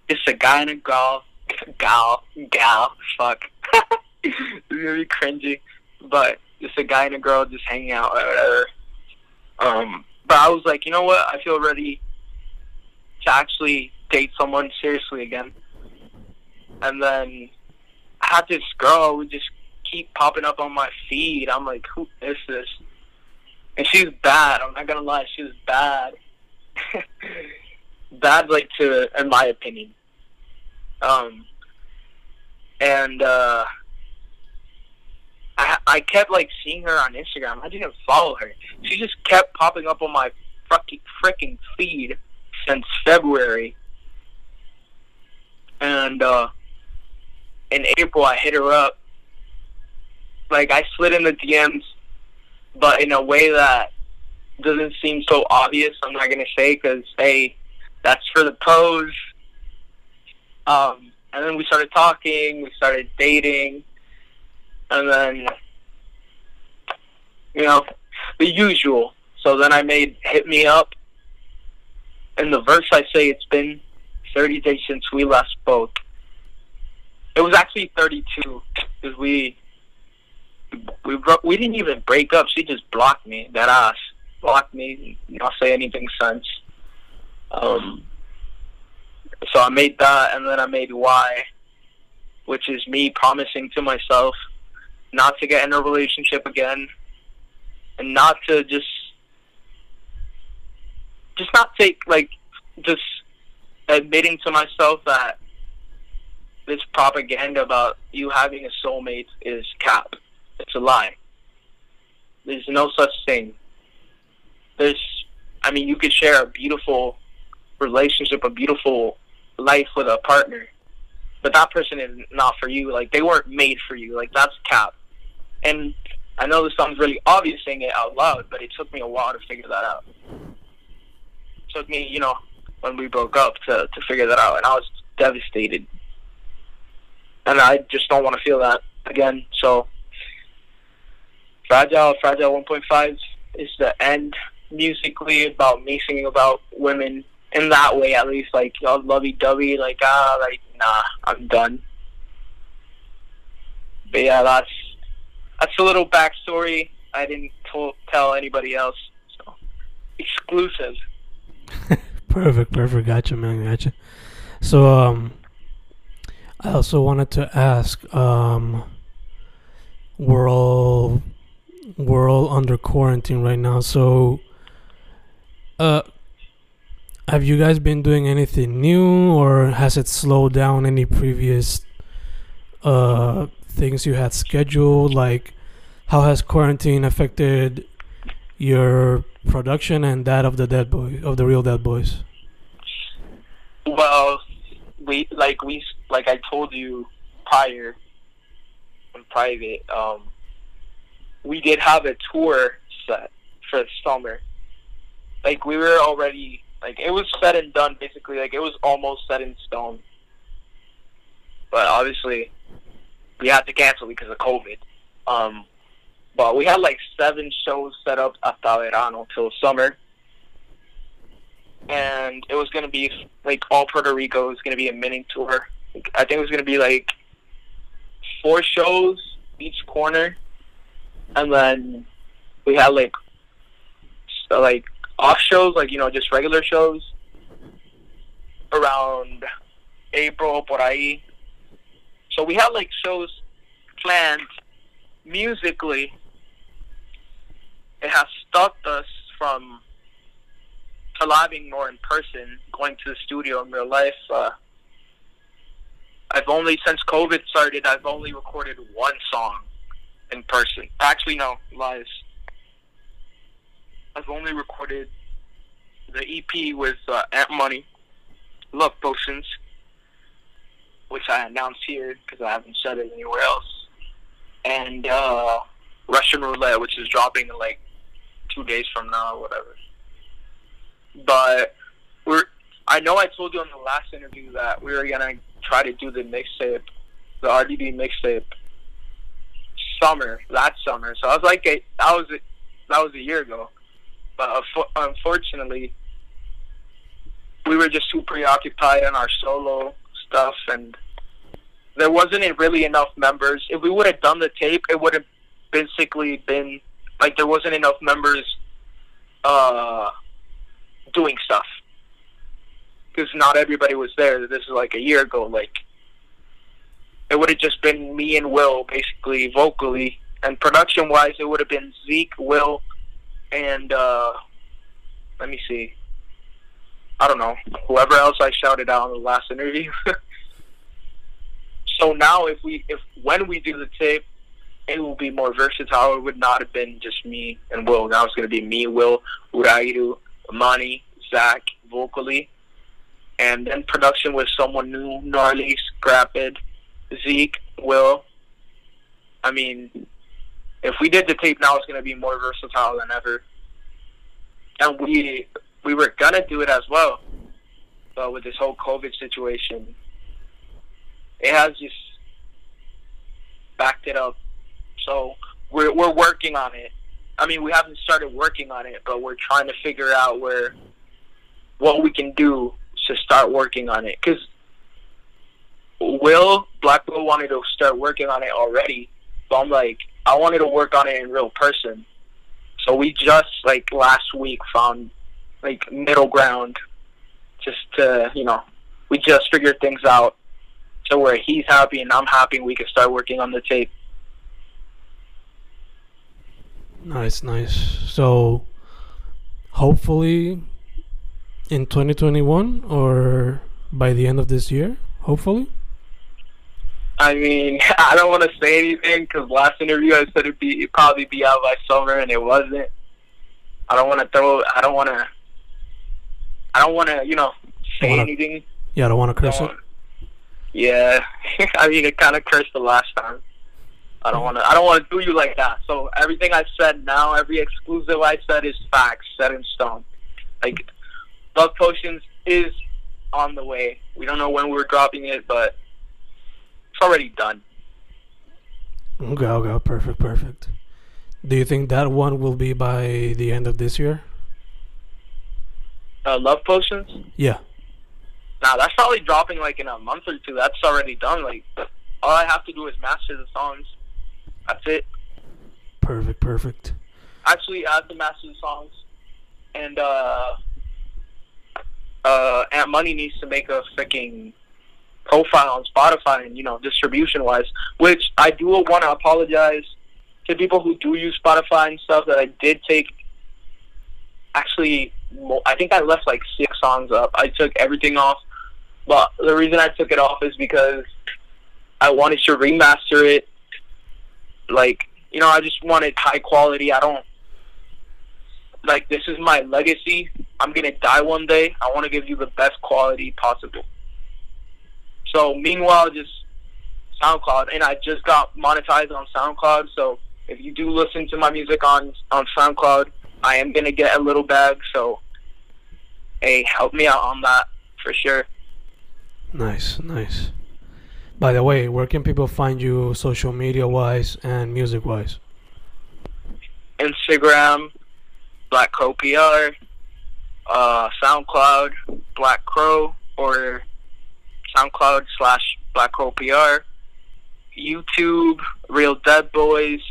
just a guy and a girl, gal, gal. Fuck, it's really cringy, but just a guy and a girl just hanging out or whatever. Um, but I was like, you know what? I feel ready to actually date someone seriously again. And then I had this girl who just keep popping up on my feed. I'm like, who is this? And she was bad. I'm not gonna lie, she was bad. bad, like to, in my opinion. Um, and uh, I I kept like seeing her on Instagram. I didn't follow her. She just kept popping up on my fucking freaking feed since February. And uh, in April, I hit her up. Like I slid in the DMs, but in a way that doesn't seem so obvious. I'm not gonna say because hey, that's for the pose. Um, and then we started talking. We started dating, and then you know the usual. So then I made "Hit Me Up." In the verse, I say it's been 30 days since we last spoke. It was actually 32 because we we we didn't even break up. She just blocked me. That ass blocked me. Not say anything since. Um. So I made that, and then I made why, which is me promising to myself not to get in a relationship again, and not to just just not take like just admitting to myself that this propaganda about you having a soulmate is cap. It's a lie. There's no such thing. There's, I mean, you could share a beautiful relationship, a beautiful life with a partner, but that person is not for you. Like they weren't made for you. Like that's cap. And I know this sounds really obvious saying it out loud, but it took me a while to figure that out. It took me, you know, when we broke up to to figure that out, and I was devastated. And I just don't want to feel that again. So, fragile, fragile 1.5 is the end musically about me singing about women in that way at least like all lovey dovey like ah like nah I'm done but yeah that's that's a little backstory. I didn't tell anybody else so. Exclusive. Perfect perfect. Gotcha man gotcha. So um I also wanted to ask um we're all we're all under quarantine right now so uh, have you guys been doing anything new, or has it slowed down any previous uh things you had scheduled? Like, how has quarantine affected your production and that of the Dead Boy of the real Dead Boys? Well, we like we like I told you prior in private. Um, we did have a tour set for the summer like we were already like it was set and done basically like it was almost set in stone but obviously we had to cancel because of covid. Um but we had like seven shows set up hasta verano till summer. And it was going to be like all puerto rico. Was going to be a mini tour. I think it was going to be like four shows each corner. And then we had like so like off shows, like you know, just regular shows, around April por ahí. So we had like shows planned musically. It has stopped us from collabing more in person, going to the studio in real life. Uh, I've only since COVID started, I've only recorded one song in person. Actually, no lies. I've only recorded the EP with uh, Ant Money, Love Potions, which I announced here because I haven't said it anywhere else, and uh, Russian Roulette, which is dropping in like two days from now whatever. But we're I know I told you in the last interview that we were gonna try to do the mixtape, the RDB mixtape, summer that summer. So I was like, that was that was a year ago. But unfortunately, we were just too preoccupied on our solo stuff, and there wasn't really enough members. If we would have done the tape, it would have basically been like there wasn't enough members uh, doing stuff because not everybody was there. This is like a year ago. Like it would have just been me and Will, basically vocally, and production wise, it would have been Zeke, Will, and uh, let me see. I don't know whoever else I shouted out in the last interview. so now, if we if when we do the tape, it will be more versatile. It would not have been just me and Will. Now it's going to be me, Will, Urairu, Ant Money, Zach, vocally, and then production with someone new, Gnarly, Scrapid, Zeke, Will. I mean, if we did the tape now, it's going to be more versatile than ever. And we we were gonna do it as well, but with this whole COVID situation, it has just backed it up. So we're we're working on it. I mean, we haven't started working on it, but we're trying to figure out where what we can do to start working on it. Because Will Black Will wanted to start working on it already, but I'm like, I wanted to work on it in real person. So we just like last week found like middle ground, just to you know, we just figured things out to where he's happy and I'm happy, and we can start working on the tape. Nice, nice. So, hopefully, in 2021 or by the end of this year, hopefully. I mean, I don't want to say anything because last interview I said it'd be it'd probably be out by summer, and it wasn't. I don't want to throw. I don't want to. I don't want to, you know, say wanna, anything. Yeah, I don't want to curse it. Yeah, I mean, it kind of cursed the last time. I don't want to. I don't want to do you like that. So everything I said now, every exclusive I said is facts, set in stone. Like, Love Potions is on the way. We don't know when we're dropping it, but it's already done. Okay, okay, perfect, perfect. Do you think that one will be by the end of this year? Uh, Love Potions. Yeah. Now that's probably dropping like in a month or two. That's already done. Like, all I have to do is master the songs. That's it. Perfect, perfect. actually I have to master the songs, and uh, uh, Ant Money needs to make a freaking profile on Spotify and you know distribution wise. Which I do want to apologize to people who do use Spotify and stuff that I did take. Actually, I think I left like six songs up. I took everything off, but the reason I took it off is because I wanted to remaster it. Like you know, I just wanted high quality. I don't like this is my legacy. I'm gonna die one day. I want to give you the best quality possible. So meanwhile, just SoundCloud, and I just got monetized on SoundCloud. So if you do listen to my music on on SoundCloud, I am gonna get a little bag. So hey, help me out on that for sure. Nice, nice. By the way, where can people find you social media wise and music wise? Instagram, Black Crow PR, uh, SoundCloud, Black Crow, or SoundCloud slash Black Crow PR, YouTube, Real Dead Boys,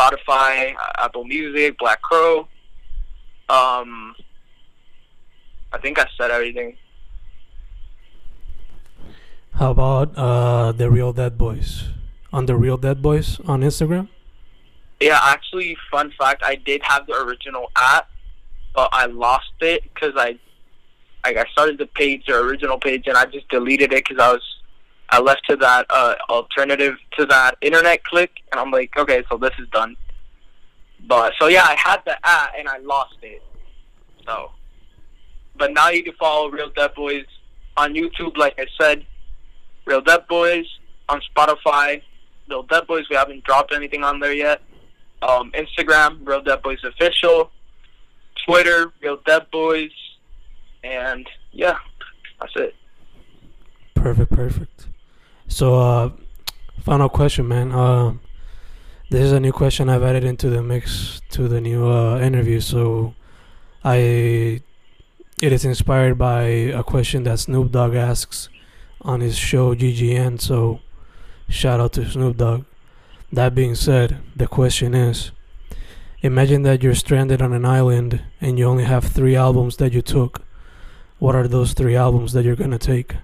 Spotify, Apple Music, Black Crow. Um, I think I said everything. How about uh the Real Dead Boys? On the Real Dead Boys on Instagram? Yeah, actually, fun fact, I did have the original app, but I lost it because I, like, I started the page, the original page, and I just deleted it because I was, I left to that uh, alternative to that internet click, and I'm like, okay, so this is done. But so yeah, I had the app and I lost it. So, but now you can follow Real Dead Boys on YouTube, like I said, Real Dead Boys on Spotify. Real Dead Boys, we haven't dropped anything on there yet um, Instagram, Real Dead Boys Official, Twitter, Real Dead Boys, and yeah, that's it. Perfect, perfect. So uh final question, man. Um this is a new question I've added into the mix to the new uh interview, so I it is inspired by a question that Snoop Dogg asks on his show GGN, so shout out to Snoop Dogg. That being said, the question is Imagine that you're stranded on an island and you only have three albums that you took. What are those three albums that you're gonna take?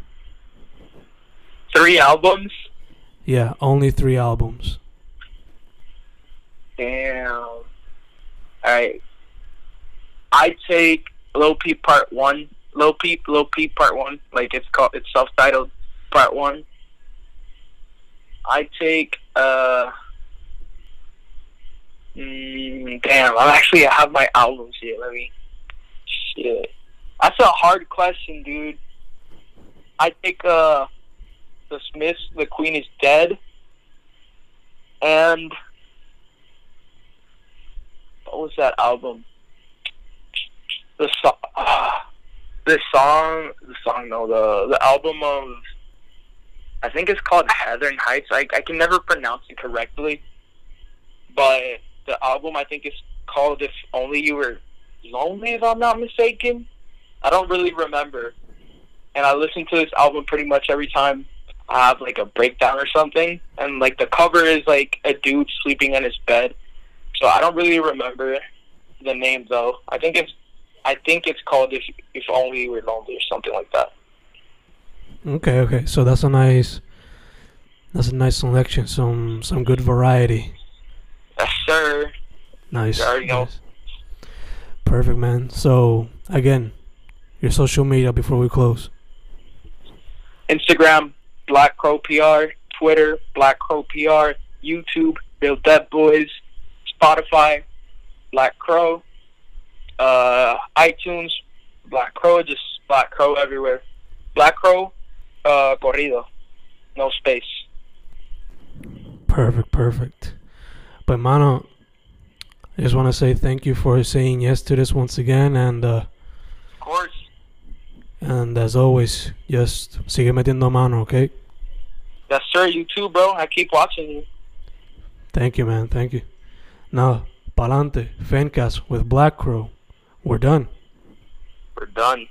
Three albums. Yeah, only three albums. Damn. All right. I take Lil Peep Part One. Lil Peep, Lil Peep Part One. Like it's called. It's self-titled Part One. I take. uh mm, Damn. I'm actually. I have my albums here. Let me. Shit. That's a hard question, dude. I take uh the Smiths. The Queen is dead. And what was that album? The song, ah, the song, the song. No, the the album of. I think it's called Heathern Heights. I I can never pronounce it correctly, but the album I think is called If Only You Were Lonely, if I'm not mistaken. I don't really remember, and I listen to this album pretty much every time Have like a breakdown or something, and like the cover is like a dude sleeping in his bed. So I don't really remember the name though. I think it's I think it's called if if only you were lonely or something like that. Okay, okay. So that's a nice that's a nice selection. Some some good variety. Yes, sir. Nice. You already know. nice. Perfect, man. So again, your social media before we close. Instagram, Black Crow PR, Twitter, Black Crow PR, YouTube, Real Dead Boys, Spotify, Black Crow, uh, iTunes, Black Crow, just Black Crow everywhere. Black Crow, uh, corrido, no space. Perfect, perfect. But mano, I just want to say thank you for saying yes to this once again, and uh, Of course. And as always, just sigue metiendo mano, okay? Yes, sir. You too, bro. I keep watching you. Thank you, man. Thank you. Now, pa'lante, Fencast with Black Crow. We're done. We're done.